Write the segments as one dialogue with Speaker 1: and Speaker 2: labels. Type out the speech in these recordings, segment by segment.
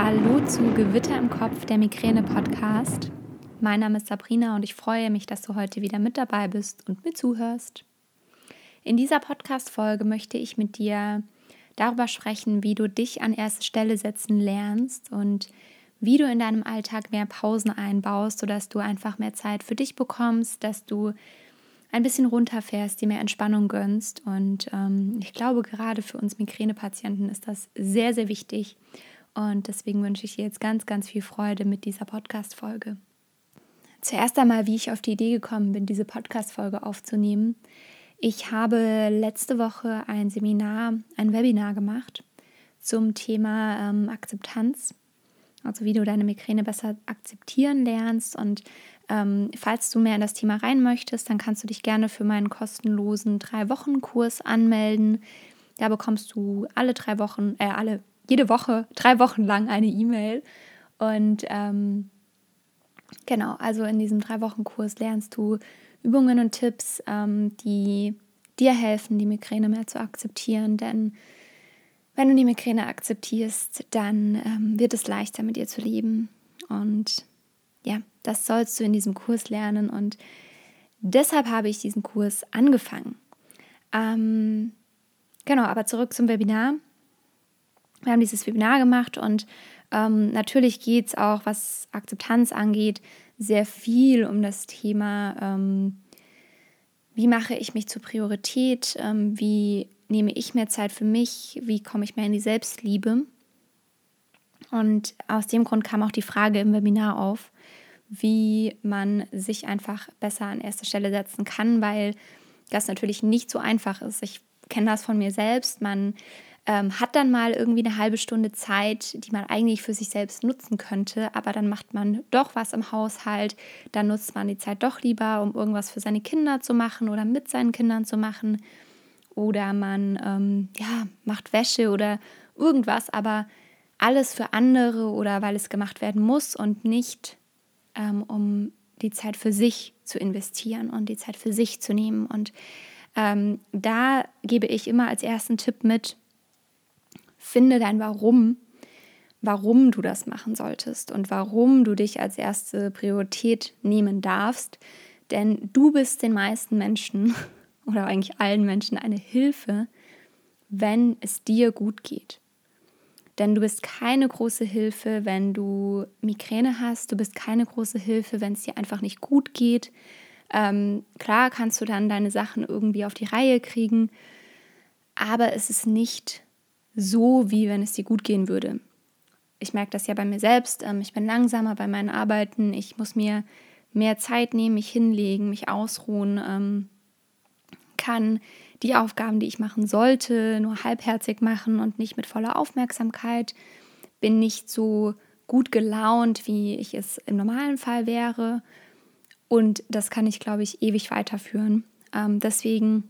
Speaker 1: Hallo zu Gewitter im Kopf, der Migräne-Podcast. Mein Name ist Sabrina und ich freue mich, dass du heute wieder mit dabei bist und mir zuhörst. In dieser Podcast-Folge möchte ich mit dir darüber sprechen, wie du dich an erste Stelle setzen lernst und wie du in deinem Alltag mehr Pausen einbaust, sodass du einfach mehr Zeit für dich bekommst, dass du ein bisschen runterfährst, dir mehr Entspannung gönnst. Und ähm, ich glaube, gerade für uns Migränepatienten ist das sehr, sehr wichtig. Und deswegen wünsche ich dir jetzt ganz, ganz viel Freude mit dieser Podcast-Folge. Zuerst einmal, wie ich auf die Idee gekommen bin, diese Podcast-Folge aufzunehmen. Ich habe letzte Woche ein Seminar, ein Webinar gemacht zum Thema ähm, Akzeptanz. Also wie du deine Migräne besser akzeptieren lernst. Und ähm, falls du mehr in das Thema rein möchtest, dann kannst du dich gerne für meinen kostenlosen Drei-Wochen-Kurs anmelden. Da bekommst du alle drei Wochen, äh, alle jede Woche, drei Wochen lang eine E-Mail. Und ähm, genau, also in diesem drei Wochen Kurs lernst du Übungen und Tipps, ähm, die dir helfen, die Migräne mehr zu akzeptieren. Denn wenn du die Migräne akzeptierst, dann ähm, wird es leichter, mit ihr zu leben. Und ja, das sollst du in diesem Kurs lernen. Und deshalb habe ich diesen Kurs angefangen. Ähm, genau, aber zurück zum Webinar. Wir haben dieses Webinar gemacht und ähm, natürlich geht es auch, was Akzeptanz angeht, sehr viel um das Thema, ähm, wie mache ich mich zur Priorität, ähm, wie nehme ich mehr Zeit für mich, wie komme ich mehr in die Selbstliebe. Und aus dem Grund kam auch die Frage im Webinar auf, wie man sich einfach besser an erste Stelle setzen kann, weil das natürlich nicht so einfach ist. Ich kenne das von mir selbst. Man ähm, hat dann mal irgendwie eine halbe Stunde Zeit, die man eigentlich für sich selbst nutzen könnte, aber dann macht man doch was im Haushalt, dann nutzt man die Zeit doch lieber, um irgendwas für seine Kinder zu machen oder mit seinen Kindern zu machen oder man ähm, ja, macht Wäsche oder irgendwas, aber alles für andere oder weil es gemacht werden muss und nicht ähm, um die Zeit für sich zu investieren und die Zeit für sich zu nehmen. Und ähm, da gebe ich immer als ersten Tipp mit, finde dein Warum, warum du das machen solltest und warum du dich als erste Priorität nehmen darfst. Denn du bist den meisten Menschen oder eigentlich allen Menschen eine Hilfe, wenn es dir gut geht. Denn du bist keine große Hilfe, wenn du Migräne hast. Du bist keine große Hilfe, wenn es dir einfach nicht gut geht. Ähm, klar kannst du dann deine Sachen irgendwie auf die Reihe kriegen, aber es ist nicht so, wie wenn es dir gut gehen würde. Ich merke das ja bei mir selbst. Ähm, ich bin langsamer bei meinen Arbeiten. Ich muss mir mehr Zeit nehmen, mich hinlegen, mich ausruhen, ähm, kann die Aufgaben, die ich machen sollte, nur halbherzig machen und nicht mit voller Aufmerksamkeit. Bin nicht so gut gelaunt, wie ich es im normalen Fall wäre. Und das kann ich, glaube ich, ewig weiterführen. Ähm, deswegen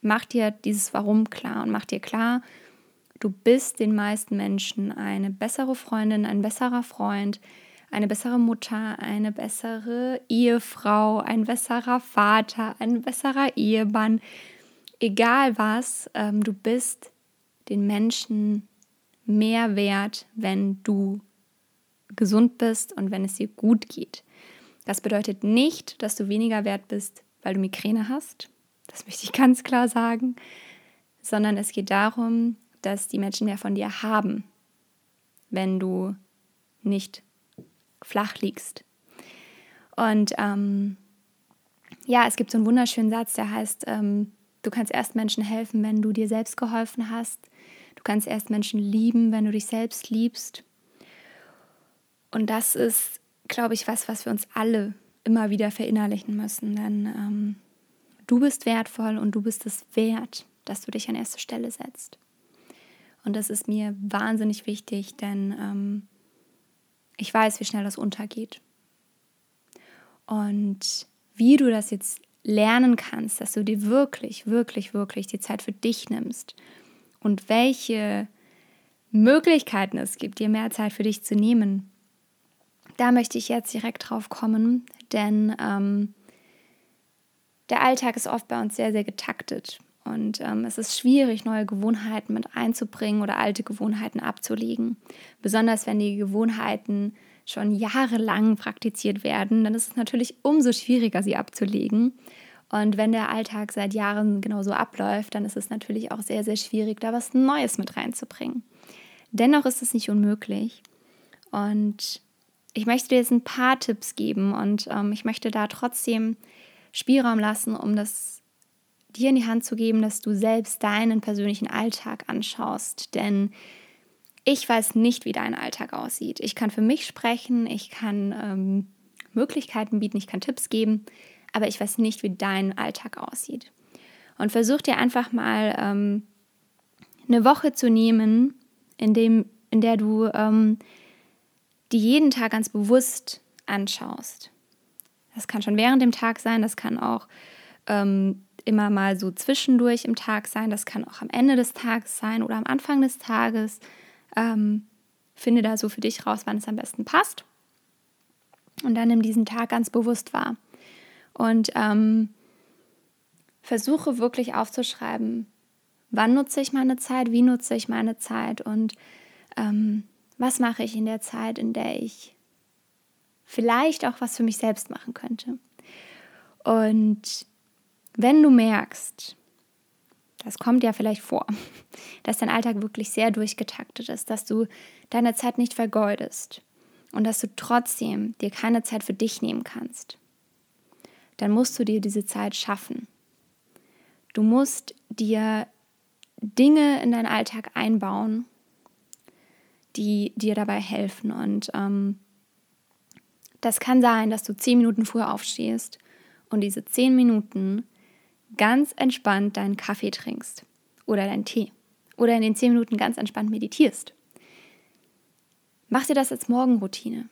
Speaker 1: mach dir dieses Warum klar und mach dir klar, Du bist den meisten Menschen eine bessere Freundin, ein besserer Freund, eine bessere Mutter, eine bessere Ehefrau, ein besserer Vater, ein besserer Ehemann. Egal was, ähm, du bist den Menschen mehr wert, wenn du gesund bist und wenn es dir gut geht. Das bedeutet nicht, dass du weniger wert bist, weil du Migräne hast. Das möchte ich ganz klar sagen. Sondern es geht darum, dass die Menschen mehr von dir haben, wenn du nicht flach liegst. Und ähm, ja, es gibt so einen wunderschönen Satz, der heißt, ähm, du kannst erst Menschen helfen, wenn du dir selbst geholfen hast. Du kannst erst Menschen lieben, wenn du dich selbst liebst. Und das ist, glaube ich, was, was wir uns alle immer wieder verinnerlichen müssen. Denn ähm, du bist wertvoll und du bist es wert, dass du dich an erste Stelle setzt. Und das ist mir wahnsinnig wichtig, denn ähm, ich weiß, wie schnell das untergeht. Und wie du das jetzt lernen kannst, dass du dir wirklich, wirklich, wirklich die Zeit für dich nimmst und welche Möglichkeiten es gibt, dir mehr Zeit für dich zu nehmen, da möchte ich jetzt direkt drauf kommen, denn ähm, der Alltag ist oft bei uns sehr, sehr getaktet Und ähm, es ist schwierig, neue Gewohnheiten mit einzubringen oder alte Gewohnheiten abzulegen. Besonders wenn die Gewohnheiten schon jahrelang praktiziert werden, dann ist es natürlich umso schwieriger, sie abzulegen. Und wenn der Alltag seit Jahren genauso abläuft, dann ist es natürlich auch sehr, sehr schwierig, da was Neues mit reinzubringen. Dennoch ist es nicht unmöglich. Und ich möchte dir jetzt ein paar Tipps geben und ähm, ich möchte da trotzdem Spielraum lassen, um das dir in die Hand zu geben, dass du selbst deinen persönlichen Alltag anschaust. Denn ich weiß nicht, wie dein Alltag aussieht. Ich kann für mich sprechen, ich kann ähm, Möglichkeiten bieten, ich kann Tipps geben, aber ich weiß nicht, wie dein Alltag aussieht. Und versuch dir einfach mal ähm, eine Woche zu nehmen, in, dem, in der du ähm, die jeden Tag ganz bewusst anschaust. Das kann schon während dem Tag sein, das kann auch ähm, immer mal so zwischendurch im Tag sein, das kann auch am Ende des Tages sein oder am Anfang des Tages. Ähm, finde da so für dich raus, wann es am besten passt. Und dann nimm diesen Tag ganz bewusst wahr. Und ähm, versuche wirklich aufzuschreiben, wann nutze ich meine Zeit, wie nutze ich meine Zeit und ähm, was mache ich in der Zeit, in der ich vielleicht auch was für mich selbst machen könnte. Und wenn du merkst, das kommt ja vielleicht vor, dass dein Alltag wirklich sehr durchgetaktet ist, dass du deine Zeit nicht vergeudest und dass du trotzdem dir keine Zeit für dich nehmen kannst, dann musst du dir diese Zeit schaffen. Du musst dir Dinge in deinen Alltag einbauen, die dir dabei helfen. Und ähm, das kann sein, dass du zehn Minuten früher aufstehst und diese zehn Minuten ganz entspannt deinen Kaffee trinkst oder deinen Tee oder in den zehn Minuten ganz entspannt meditierst. Mach dir das als Morgenroutine.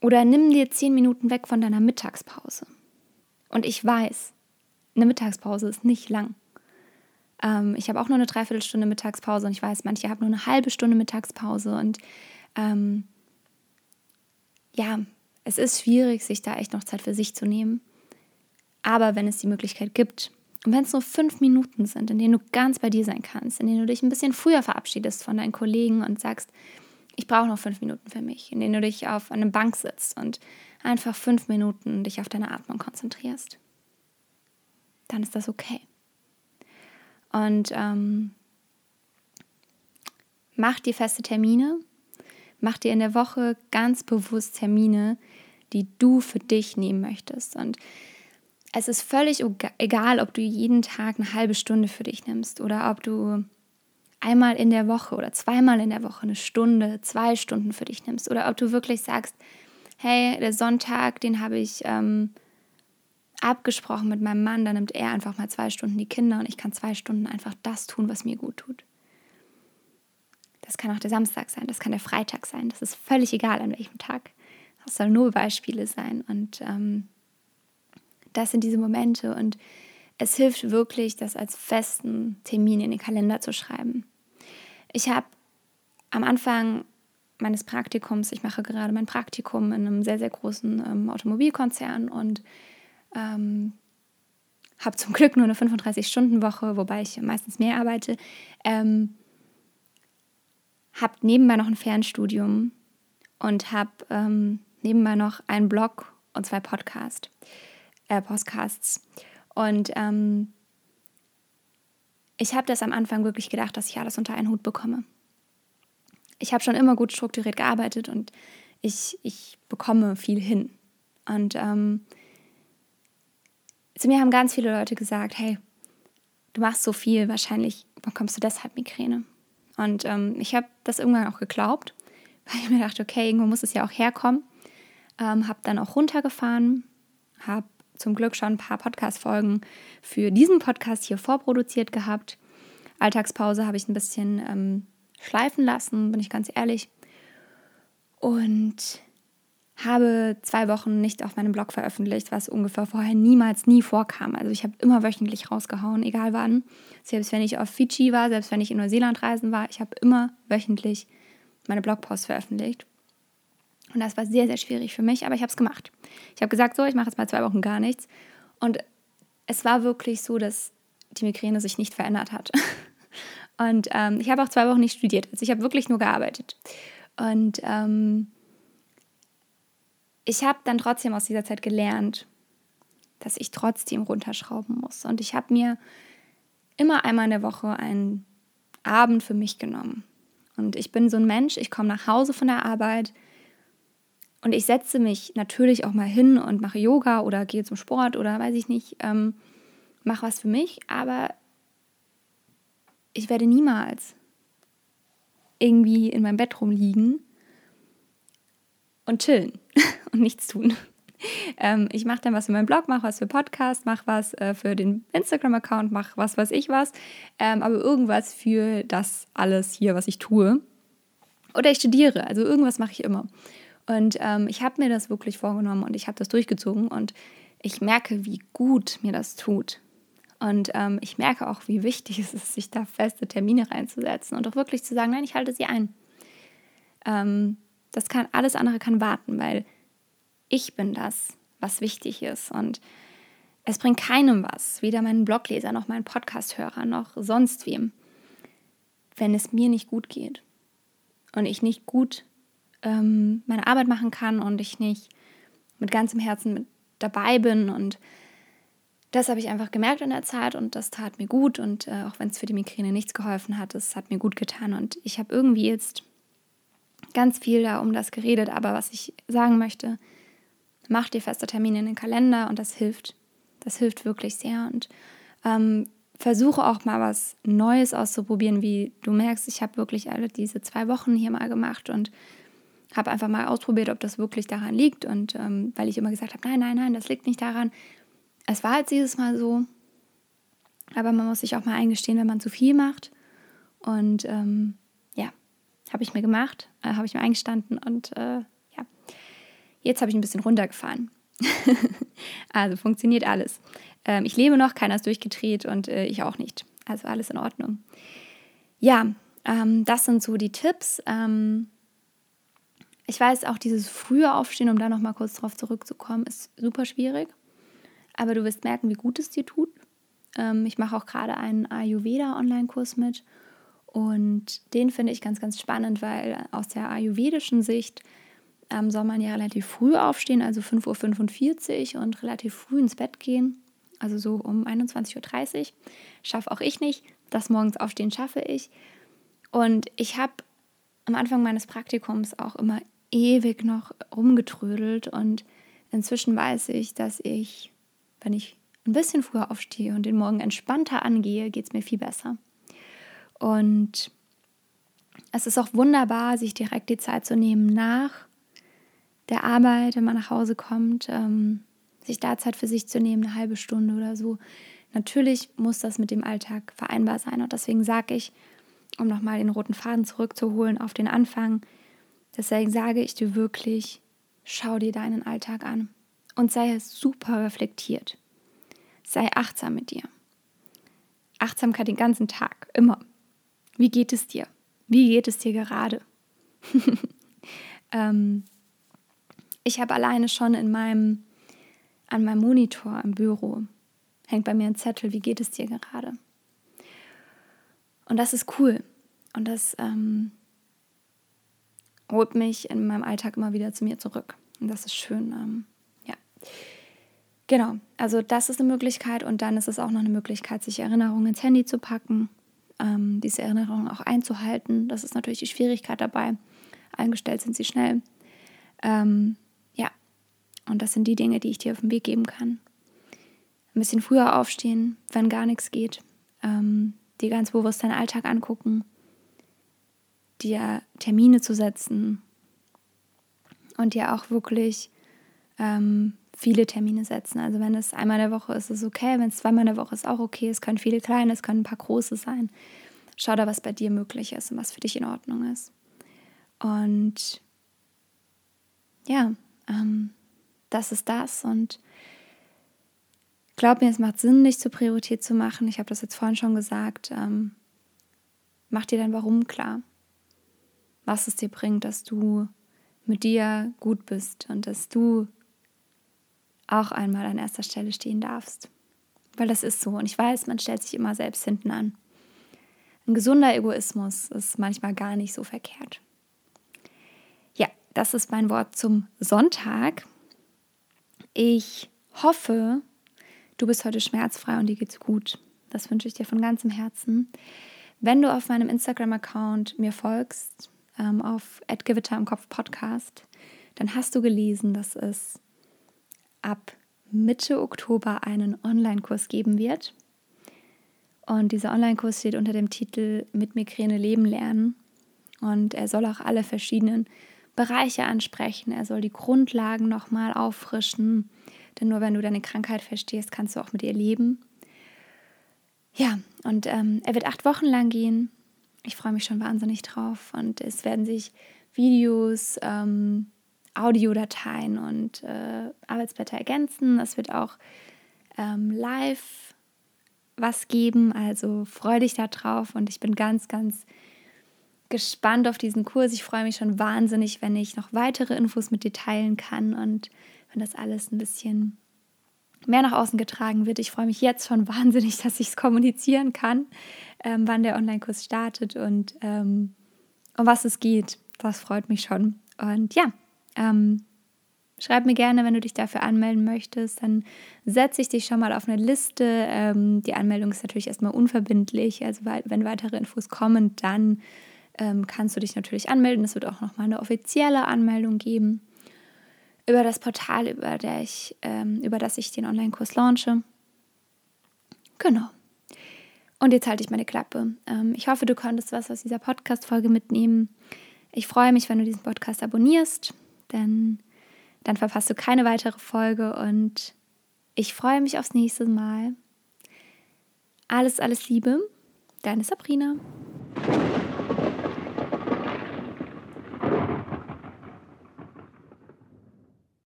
Speaker 1: Oder nimm dir zehn Minuten weg von deiner Mittagspause. Und ich weiß, eine Mittagspause ist nicht lang. Ähm, ich habe auch nur eine Dreiviertelstunde Mittagspause und ich weiß, manche haben nur eine halbe Stunde Mittagspause. Und ähm, ja, es ist schwierig, sich da echt noch Zeit für sich zu nehmen. Aber wenn es die Möglichkeit gibt, und wenn es nur fünf Minuten sind, in denen du ganz bei dir sein kannst, in denen du dich ein bisschen früher verabschiedest von deinen Kollegen und sagst, ich brauche noch fünf Minuten für mich, in denen du dich auf eine Bank sitzt und einfach fünf Minuten dich auf deine Atmung konzentrierst, dann ist das okay. Und ähm, mach dir feste Termine, mach dir in der Woche ganz bewusst Termine, die du für dich nehmen möchtest. Und es ist völlig egal, ob du jeden Tag eine halbe Stunde für dich nimmst oder ob du einmal in der Woche oder zweimal in der Woche eine Stunde, zwei Stunden für dich nimmst oder ob du wirklich sagst, hey, der Sonntag, den habe ich ähm, abgesprochen mit meinem Mann, dann nimmt er einfach mal zwei Stunden die Kinder und ich kann zwei Stunden einfach das tun, was mir gut tut. Das kann auch der Samstag sein, das kann der Freitag sein, das ist völlig egal an welchem Tag. Das soll nur Beispiele sein und ähm, das sind diese Momente und es hilft wirklich, das als festen Termin in den Kalender zu schreiben. Ich habe am Anfang meines Praktikums, ich mache gerade mein Praktikum in einem sehr, sehr großen ähm, Automobilkonzern und ähm, habe zum Glück nur eine 35-Stunden-Woche, wobei ich meistens mehr arbeite. Ähm, habe nebenbei noch ein Fernstudium und habe ähm, nebenbei noch einen Blog und zwei Podcasts äh, Podcasts. Und ähm, ich habe das am Anfang wirklich gedacht, dass ich alles unter einen Hut bekomme. Ich habe schon immer gut strukturiert gearbeitet und ich, ich bekomme viel hin. Und ähm, zu mir haben ganz viele Leute gesagt, hey, du machst so viel, wahrscheinlich bekommst du deshalb Migräne. Und ähm, ich habe das irgendwann auch geglaubt, weil ich mir dachte, okay, irgendwo muss es ja auch herkommen. Ähm, habe dann auch runtergefahren, habe zum Glück schon ein paar Podcast-Folgen für diesen Podcast hier vorproduziert gehabt. Alltagspause habe ich ein bisschen ähm, schleifen lassen, bin ich ganz ehrlich. Und habe zwei Wochen nicht auf meinem Blog veröffentlicht, was ungefähr vorher niemals, nie vorkam. Also ich habe immer wöchentlich rausgehauen, egal wann. Selbst wenn ich auf Fidschi war, selbst wenn ich in Neuseeland reisen war, ich habe immer wöchentlich meine Blogposts veröffentlicht. Und das war sehr, sehr schwierig für mich, aber ich habe es gemacht. Ich habe gesagt, so, ich mache jetzt mal zwei Wochen gar nichts. Und es war wirklich so, dass die Migräne sich nicht verändert hat. Und ähm, ich habe auch zwei Wochen nicht studiert. Also ich habe wirklich nur gearbeitet. Und ähm, ich habe dann trotzdem aus dieser Zeit gelernt, dass ich trotzdem runterschrauben muss. Und ich habe mir immer einmal in der Woche einen Abend für mich genommen. Und ich bin so ein Mensch, ich komme nach Hause von der Arbeit und ich setze mich natürlich auch mal hin und mache Yoga oder gehe zum Sport oder weiß ich nicht, ähm, mache was für mich, aber ich werde niemals irgendwie in meinem Bett rumliegen und chillen und nichts tun. Ähm, ich mache dann was für meinen Blog, mache was für Podcast, mache was äh, für den Instagram-Account, mache was weiß ich was, ähm, aber irgendwas für das alles hier, was ich tue. Oder ich studiere, also irgendwas mache ich immer. Und ähm, ich habe mir das wirklich vorgenommen und ich habe das durchgezogen und ich merke, wie gut mir das tut. Und ähm, ich merke auch, wie wichtig es ist, sich da feste Termine reinzusetzen und auch wirklich zu sagen, nein, ich halte sie ein. Ähm, das kann, alles andere kann warten, weil ich bin das, was wichtig ist. Und es bringt keinem was, weder meinen Blogleser noch meinen Podcasthörer noch sonst wem, wenn es mir nicht gut geht und ich nicht gut ähm, meine Arbeit machen kann und ich nicht mit ganzem Herzen mit dabei bin und das habe ich einfach gemerkt in der Zeit und das tat mir gut. Und äh, auch wenn es für die Migräne nichts geholfen hat, es hat mir gut getan. Und ich habe irgendwie jetzt ganz viel da um das geredet. Aber was ich sagen möchte, mach dir feste Termine in den Kalender und das hilft. Das hilft wirklich sehr. Und ähm, versuche auch mal was Neues auszuprobieren, wie du merkst, ich habe wirklich alle diese zwei Wochen hier mal gemacht und habe einfach mal ausprobiert, ob das wirklich daran liegt. Und ähm, weil ich immer gesagt habe, nein, nein, nein, das liegt nicht daran, es war jetzt dieses Mal so, aber man muss sich auch mal eingestehen, wenn man zu viel macht. Und ähm, ja, habe ich mir gemacht, äh, habe ich mir eingestanden und äh, ja, jetzt habe ich ein bisschen runtergefahren. also funktioniert alles. Ähm, ich lebe noch, keiner ist durchgedreht und äh, ich auch nicht. Also alles in Ordnung. Ja, ähm, das sind so die Tipps. Ähm, ich weiß auch, dieses frühe Aufstehen, um da nochmal kurz drauf zurückzukommen, ist super schwierig aber du wirst merken, wie gut es dir tut. Ähm, ich mache auch gerade einen Ayurveda-Online-Kurs mit und den finde ich ganz, ganz spannend, weil aus der ayurvedischen Sicht ähm, soll man ja relativ früh aufstehen, also 5.45 Uhr und relativ früh ins Bett gehen, also so um 21.30 Uhr. Schaffe auch ich nicht. Das morgens aufstehen schaffe ich. Und ich habe am Anfang meines Praktikums auch immer ewig noch rumgetrödelt und inzwischen weiß ich, dass ich wenn ich ein bisschen früher aufstehe und den Morgen entspannter angehe, geht es mir viel besser. Und es ist auch wunderbar, sich direkt die Zeit zu nehmen nach der Arbeit, wenn man nach Hause kommt, ähm, sich da Zeit für sich zu nehmen, eine halbe Stunde oder so. Natürlich muss das mit dem Alltag vereinbar sein. Und deswegen sage ich, um nochmal den roten Faden zurückzuholen auf den Anfang, deswegen sage ich dir wirklich, schau dir deinen Alltag an und sei super reflektiert. Sei achtsam mit dir. Achtsamkeit den ganzen Tag, immer. Wie geht es dir? Wie geht es dir gerade? ähm, ich habe alleine schon in meinem, an meinem Monitor im Büro, hängt bei mir ein Zettel, wie geht es dir gerade? Und das ist cool. Und das ähm, holt mich in meinem Alltag immer wieder zu mir zurück. Und das ist schön. Ähm, Genau, also das ist eine Möglichkeit und dann ist es auch noch eine Möglichkeit, sich Erinnerungen ins Handy zu packen, ähm, diese Erinnerungen auch einzuhalten. Das ist natürlich die Schwierigkeit dabei. Eingestellt sind sie schnell. Ähm, ja, und das sind die Dinge, die ich dir auf den Weg geben kann. Ein bisschen früher aufstehen, wenn gar nichts geht. Ähm, dir ganz bewusst deinen Alltag angucken, dir Termine zu setzen und dir auch wirklich ähm, viele Termine setzen. Also wenn es einmal in der Woche ist, ist es okay. Wenn es zweimal in der Woche ist, auch okay. Es können viele kleine, es können ein paar große sein. Schau da, was bei dir möglich ist und was für dich in Ordnung ist. Und ja, ähm, das ist das. Und glaub mir, es macht Sinn, dich zur Priorität zu machen. Ich habe das jetzt vorhin schon gesagt. Ähm, mach dir dein Warum klar. Was es dir bringt, dass du mit dir gut bist und dass du auch einmal an erster Stelle stehen darfst. Weil das ist so. Und ich weiß, man stellt sich immer selbst hinten an. Ein gesunder Egoismus ist manchmal gar nicht so verkehrt. Ja, das ist mein Wort zum Sonntag. Ich hoffe, du bist heute schmerzfrei und dir geht's gut. Das wünsche ich dir von ganzem Herzen. Wenn du auf meinem Instagram-Account mir folgst, ähm, auf Gewitter im Kopf Podcast, dann hast du gelesen, dass es ab Mitte Oktober einen Online-Kurs geben wird. Und dieser Online-Kurs steht unter dem Titel Mit Migräne leben lernen. Und er soll auch alle verschiedenen Bereiche ansprechen. Er soll die Grundlagen nochmal auffrischen. Denn nur wenn du deine Krankheit verstehst, kannst du auch mit ihr leben. Ja, und ähm, er wird acht Wochen lang gehen. Ich freue mich schon wahnsinnig drauf. Und es werden sich Videos, ähm, Audiodateien und äh, Arbeitsblätter ergänzen. Es wird auch ähm, live was geben, also freue dich da drauf und ich bin ganz, ganz gespannt auf diesen Kurs. Ich freue mich schon wahnsinnig, wenn ich noch weitere Infos mit dir teilen kann und wenn das alles ein bisschen mehr nach außen getragen wird. Ich freue mich jetzt schon wahnsinnig, dass ich es kommunizieren kann, ähm, wann der Online-Kurs startet und ähm, um was es geht. Das freut mich schon. Und ja, ähm, schreib mir gerne, wenn du dich dafür anmelden möchtest. Dann setze ich dich schon mal auf eine Liste. Ähm, die Anmeldung ist natürlich erstmal unverbindlich. Also wenn weitere Infos kommen, dann ähm, kannst du dich natürlich anmelden. Es wird auch nochmal eine offizielle Anmeldung geben über das Portal, über, der ich, ähm, über das ich den Online-Kurs launche. Genau. Und jetzt halte ich meine Klappe. Ähm, ich hoffe, du konntest was aus dieser Podcast-Folge mitnehmen. Ich freue mich, wenn du diesen Podcast abonnierst denn dann verpasst du keine weitere Folge und ich freue mich aufs nächste Mal. Alles, alles Liebe, deine Sabrina.